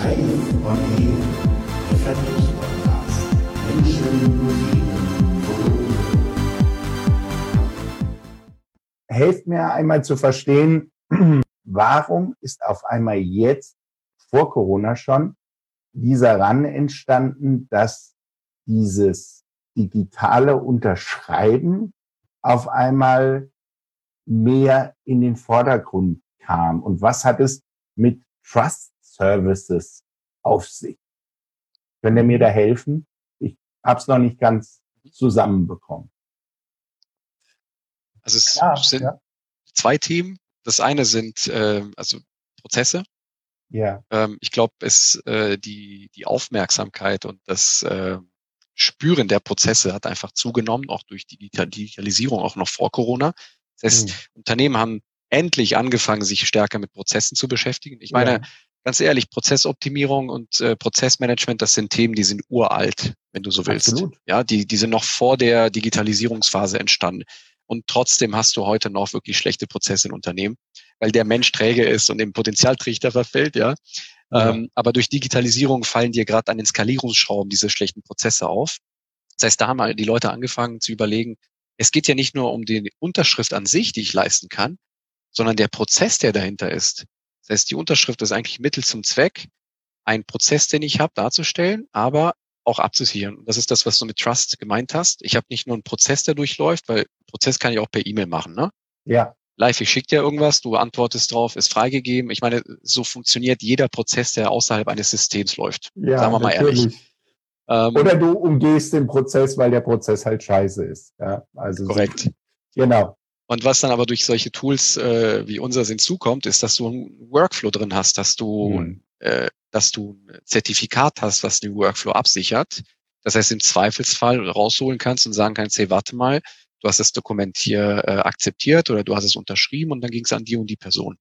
Schreiben und Leben, der Vertriebspodcast. Menschen, Themen, Helft mir einmal zu verstehen, warum ist auf einmal jetzt, vor Corona schon, dieser Ran entstanden, dass dieses digitale Unterschreiben auf einmal mehr in den Vordergrund kam? Und was hat es mit Trust Services auf sich? Könnt ihr mir da helfen? Ich habe es noch nicht ganz zusammenbekommen. Also es ja, sind ja. zwei Themen. Das eine sind äh, also Prozesse. Ja. Ähm, ich glaube, es äh, die die Aufmerksamkeit und das äh, Spüren der Prozesse hat einfach zugenommen, auch durch die Digitalisierung, auch noch vor Corona. Das heißt, mhm. Unternehmen haben endlich angefangen, sich stärker mit Prozessen zu beschäftigen. Ich meine, ja. Ganz ehrlich, Prozessoptimierung und äh, Prozessmanagement, das sind Themen, die sind uralt, wenn du so willst. Absolut. Ja, die, die sind noch vor der Digitalisierungsphase entstanden. Und trotzdem hast du heute noch wirklich schlechte Prozesse in Unternehmen, weil der Mensch träge ist und dem Potenzialtrichter verfällt, ja. ja. Ähm, aber durch Digitalisierung fallen dir gerade an den Skalierungsschrauben diese schlechten Prozesse auf. Das heißt, da haben die Leute angefangen zu überlegen, es geht ja nicht nur um die Unterschrift an sich, die ich leisten kann, sondern der Prozess, der dahinter ist. Das heißt, die Unterschrift ist eigentlich Mittel zum Zweck, einen Prozess, den ich habe, darzustellen, aber auch abzusichern. Und das ist das, was du mit Trust gemeint hast. Ich habe nicht nur einen Prozess, der durchläuft, weil Prozess kann ich auch per E-Mail machen, ne? Ja. Live, ich schicke dir irgendwas, du antwortest drauf, ist freigegeben. Ich meine, so funktioniert jeder Prozess, der außerhalb eines Systems läuft. Ja, Sagen wir mal natürlich. ehrlich. Ähm, Oder du umgehst den Prozess, weil der Prozess halt scheiße ist. Ja, also korrekt. So, genau. Und was dann aber durch solche Tools äh, wie unser hinzukommt, ist, dass du einen Workflow drin hast, dass du, hm. äh, dass du ein Zertifikat hast, was den Workflow absichert. Das heißt, im Zweifelsfall rausholen kannst und sagen kannst, hey, warte mal, du hast das Dokument hier äh, akzeptiert oder du hast es unterschrieben und dann ging es an die und die Person.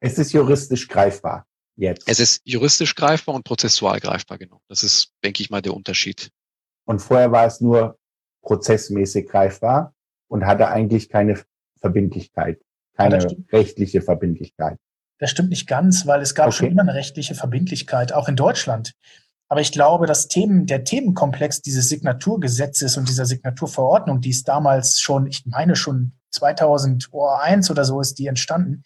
Es ist juristisch greifbar jetzt. Es ist juristisch greifbar und prozessual greifbar, genau. Das ist, denke ich mal, der Unterschied. Und vorher war es nur prozessmäßig greifbar und hatte eigentlich keine Verbindlichkeit, keine rechtliche Verbindlichkeit. Das stimmt nicht ganz, weil es gab okay. schon immer eine rechtliche Verbindlichkeit, auch in Deutschland. Aber ich glaube, das Themen, der Themenkomplex dieses Signaturgesetzes und dieser Signaturverordnung, die ist damals schon, ich meine schon 2001 oder so ist die entstanden.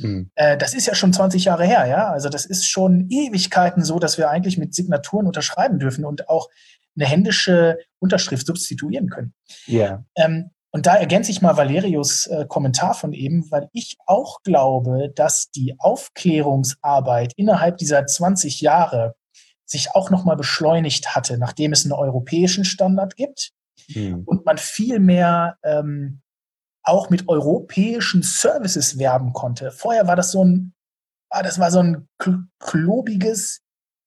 Hm. Äh, das ist ja schon 20 Jahre her, ja. Also das ist schon Ewigkeiten so, dass wir eigentlich mit Signaturen unterschreiben dürfen und auch eine händische Unterschrift substituieren können. Ja. Ähm, und da ergänze ich mal Valerius äh, Kommentar von eben, weil ich auch glaube, dass die Aufklärungsarbeit innerhalb dieser 20 Jahre sich auch nochmal beschleunigt hatte, nachdem es einen europäischen Standard gibt mhm. und man viel mehr ähm, auch mit europäischen Services werben konnte. Vorher war das so ein, ah, das war so ein klobiges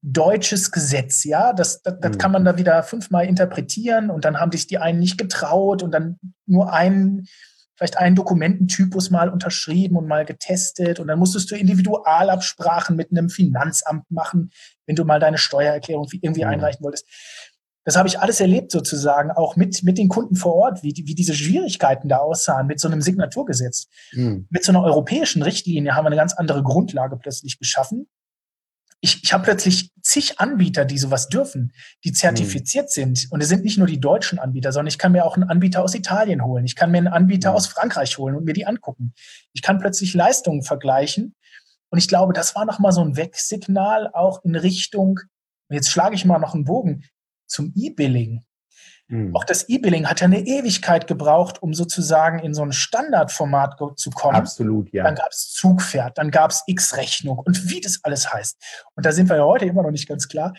deutsches Gesetz, ja, das, das, das mhm. kann man da wieder fünfmal interpretieren und dann haben sich die einen nicht getraut und dann nur einen, vielleicht einen Dokumententypus mal unterschrieben und mal getestet und dann musstest du Individualabsprachen mit einem Finanzamt machen, wenn du mal deine Steuererklärung irgendwie mhm. einreichen wolltest. Das habe ich alles erlebt sozusagen, auch mit, mit den Kunden vor Ort, wie, wie diese Schwierigkeiten da aussahen mit so einem Signaturgesetz. Mhm. Mit so einer europäischen Richtlinie haben wir eine ganz andere Grundlage plötzlich geschaffen ich, ich habe plötzlich zig Anbieter, die sowas dürfen, die zertifiziert mhm. sind. Und es sind nicht nur die deutschen Anbieter, sondern ich kann mir auch einen Anbieter aus Italien holen. Ich kann mir einen Anbieter mhm. aus Frankreich holen und mir die angucken. Ich kann plötzlich Leistungen vergleichen. Und ich glaube, das war nochmal so ein Wegsignal auch in Richtung, jetzt schlage ich mal noch einen Bogen zum E-Billing. Mhm. Auch das E-Billing hat ja eine Ewigkeit gebraucht, um sozusagen in so ein Standardformat zu kommen. Absolut, ja. Dann gab es Zugpferd, dann gab es X-Rechnung und wie das alles heißt. Und da sind wir ja heute immer noch nicht ganz klar.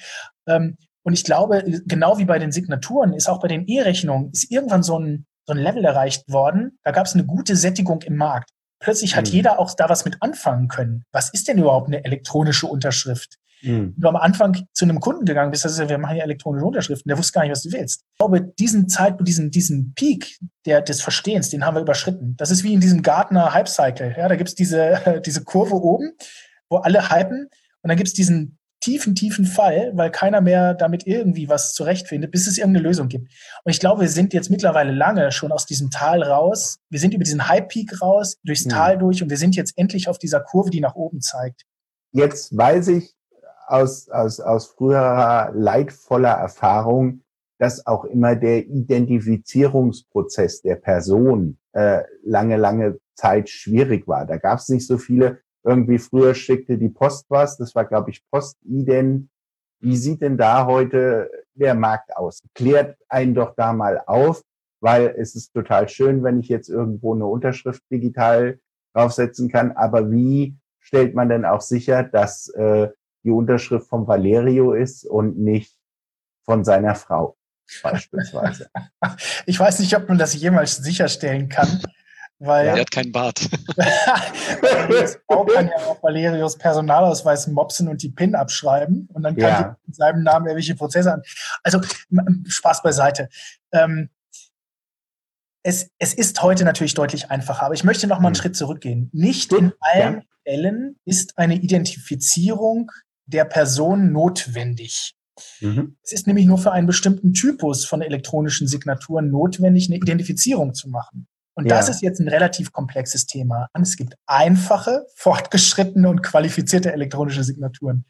Ähm, und ich glaube, genau wie bei den Signaturen ist auch bei den E-Rechnungen ist irgendwann so ein, so ein Level erreicht worden. Da gab es eine gute Sättigung im Markt. Plötzlich hat mhm. jeder auch da was mit anfangen können. Was ist denn überhaupt eine elektronische Unterschrift? Mhm. Du am Anfang zu einem Kunden gegangen bist, das ist ja, wir machen ja elektronische Unterschriften, der wusste gar nicht, was du willst. Ich glaube, diesen Zeitpunkt, diesen, diesen Peak der, des Verstehens, den haben wir überschritten. Das ist wie in diesem Gartner Hype Cycle. Ja, da gibt's diese, diese Kurve oben, wo alle hypen und dann gibt's diesen tiefen, tiefen Fall, weil keiner mehr damit irgendwie was zurechtfindet, bis es irgendeine Lösung gibt. Und ich glaube, wir sind jetzt mittlerweile lange schon aus diesem Tal raus. Wir sind über diesen High-Peak raus, durchs mhm. Tal durch und wir sind jetzt endlich auf dieser Kurve, die nach oben zeigt. Jetzt weiß ich, aus, aus, aus früherer leidvoller Erfahrung, dass auch immer der Identifizierungsprozess der Person äh, lange, lange Zeit schwierig war. Da gab es nicht so viele. Irgendwie früher schickte die Post was. Das war, glaube ich, Postident. Wie sieht denn da heute der Markt aus? Klärt einen doch da mal auf, weil es ist total schön, wenn ich jetzt irgendwo eine Unterschrift digital draufsetzen kann. Aber wie stellt man denn auch sicher, dass äh, die Unterschrift von Valerio ist und nicht von seiner Frau beispielsweise? Ich weiß nicht, ob man das jemals sicherstellen kann. Weil er hat keinen Bart. Frau kann ja auch Valerios Personalausweis mopsen und die PIN abschreiben und dann kann ja. die mit seinem Namen irgendwelche Prozesse an. Also Spaß beiseite. Ähm, es, es ist heute natürlich deutlich einfacher, aber ich möchte noch mal einen mhm. Schritt zurückgehen. Nicht in allen ja. Fällen ist eine Identifizierung der Person notwendig. Mhm. Es ist nämlich nur für einen bestimmten Typus von elektronischen Signaturen notwendig, eine Identifizierung zu machen. Und ja. das ist jetzt ein relativ komplexes Thema. Es gibt einfache, fortgeschrittene und qualifizierte elektronische Signaturen.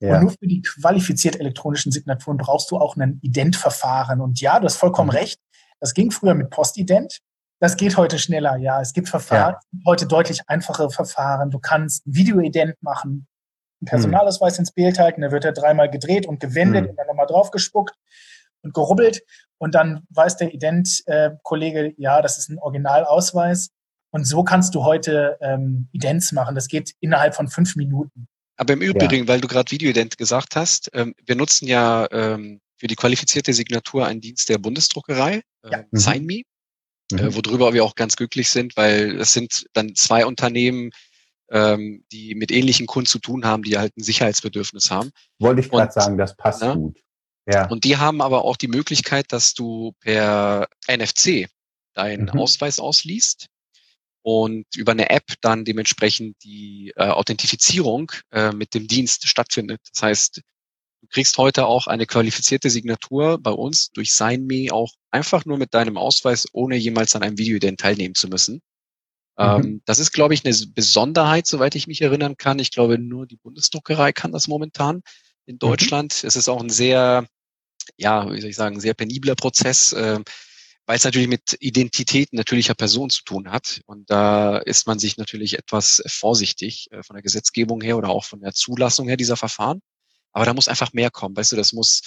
Ja. Und nur für die qualifiziert elektronischen Signaturen brauchst du auch ein Identverfahren. Und ja, du hast vollkommen mhm. recht. Das ging früher mit Postident. Das geht heute schneller. Ja, es gibt Verfahren, ja. heute deutlich einfache Verfahren. Du kannst Videoident machen, einen Personalausweis mhm. ins Bild halten, da wird er dreimal gedreht und gewendet mhm. und dann nochmal draufgespuckt und gerubbelt. Und dann weiß der Ident-Kollege, äh, ja, das ist ein Originalausweis. Und so kannst du heute ähm, Idents machen. Das geht innerhalb von fünf Minuten. Aber im Übrigen, ja. weil du gerade Videoident gesagt hast, ähm, wir nutzen ja ähm, für die qualifizierte Signatur einen Dienst der Bundesdruckerei, äh, ja. Mhm. SignMe, mhm. äh, worüber wir auch ganz glücklich sind, weil es sind dann zwei Unternehmen, ähm, die mit ähnlichen Kunden zu tun haben, die halt ein Sicherheitsbedürfnis haben. Wollte ich gerade sagen, das passt ja, gut. Ja. Und die haben aber auch die Möglichkeit, dass du per NFC deinen mhm. Ausweis ausliest und über eine App dann dementsprechend die äh, Authentifizierung äh, mit dem Dienst stattfindet. Das heißt, du kriegst heute auch eine qualifizierte Signatur bei uns durch SignMe auch einfach nur mit deinem Ausweis, ohne jemals an einem Videoident teilnehmen zu müssen. Mhm. Ähm, das ist, glaube ich, eine Besonderheit, soweit ich mich erinnern kann. Ich glaube, nur die Bundesdruckerei kann das momentan in mhm. Deutschland. Mhm. Es ist auch ein sehr ja, wie soll ich sagen, sehr penibler Prozess, äh, weil es natürlich mit Identität natürlicher Person zu tun hat. Und da ist man sich natürlich etwas vorsichtig äh, von der Gesetzgebung her oder auch von der Zulassung her dieser Verfahren. Aber da muss einfach mehr kommen. Weißt du, das muss,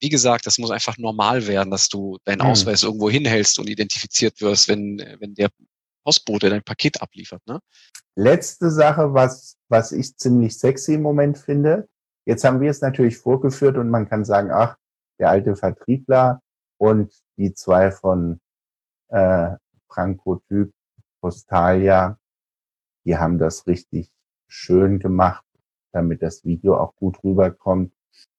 wie gesagt, das muss einfach normal werden, dass du deinen mhm. Ausweis irgendwo hinhältst und identifiziert wirst, wenn, wenn der Postbote dein Paket abliefert. Ne? Letzte Sache, was, was ich ziemlich sexy im Moment finde. Jetzt haben wir es natürlich vorgeführt und man kann sagen, ach, der alte Vertriebler und die zwei von äh, Frankotyp Postalia, die haben das richtig schön gemacht, damit das Video auch gut rüberkommt.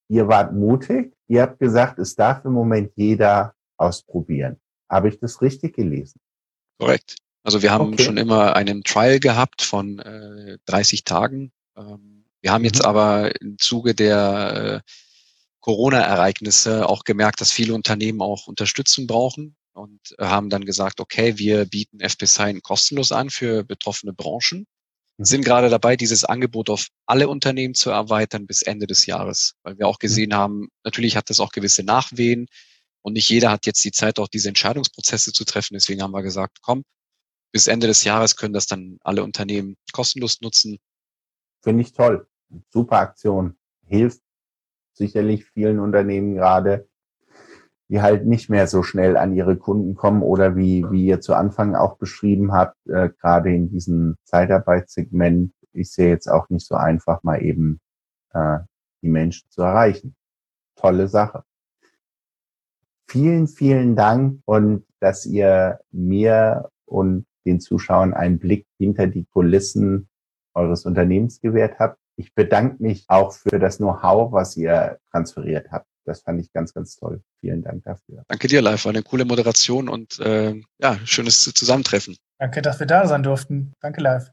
Ihr wart mutig, ihr habt gesagt, es darf im Moment jeder ausprobieren. Habe ich das richtig gelesen? Korrekt. Also wir haben okay. schon immer einen Trial gehabt von äh, 30 Tagen. Ähm, wir haben jetzt mhm. aber im Zuge der äh, Corona-Ereignisse auch gemerkt, dass viele Unternehmen auch Unterstützung brauchen und haben dann gesagt, okay, wir bieten FP Sign kostenlos an für betroffene Branchen. Mhm. Sind gerade dabei, dieses Angebot auf alle Unternehmen zu erweitern bis Ende des Jahres, weil wir auch mhm. gesehen haben, natürlich hat das auch gewisse Nachwehen und nicht jeder hat jetzt die Zeit, auch diese Entscheidungsprozesse zu treffen. Deswegen haben wir gesagt, komm, bis Ende des Jahres können das dann alle Unternehmen kostenlos nutzen. Finde ich toll. Super Aktion. Hilft sicherlich vielen Unternehmen gerade, die halt nicht mehr so schnell an ihre Kunden kommen oder wie, wie ihr zu Anfang auch beschrieben habt, äh, gerade in diesem Zeitarbeitssegment ist ja jetzt auch nicht so einfach, mal eben äh, die Menschen zu erreichen. Tolle Sache. Vielen, vielen Dank und dass ihr mir und den Zuschauern einen Blick hinter die Kulissen eures Unternehmens gewährt habt ich bedanke mich auch für das Know-how, was ihr transferiert habt. Das fand ich ganz, ganz toll. Vielen Dank dafür. Danke dir, Live. War eine coole Moderation und äh, ja, schönes Zusammentreffen. Danke, dass wir da sein durften. Danke, Live.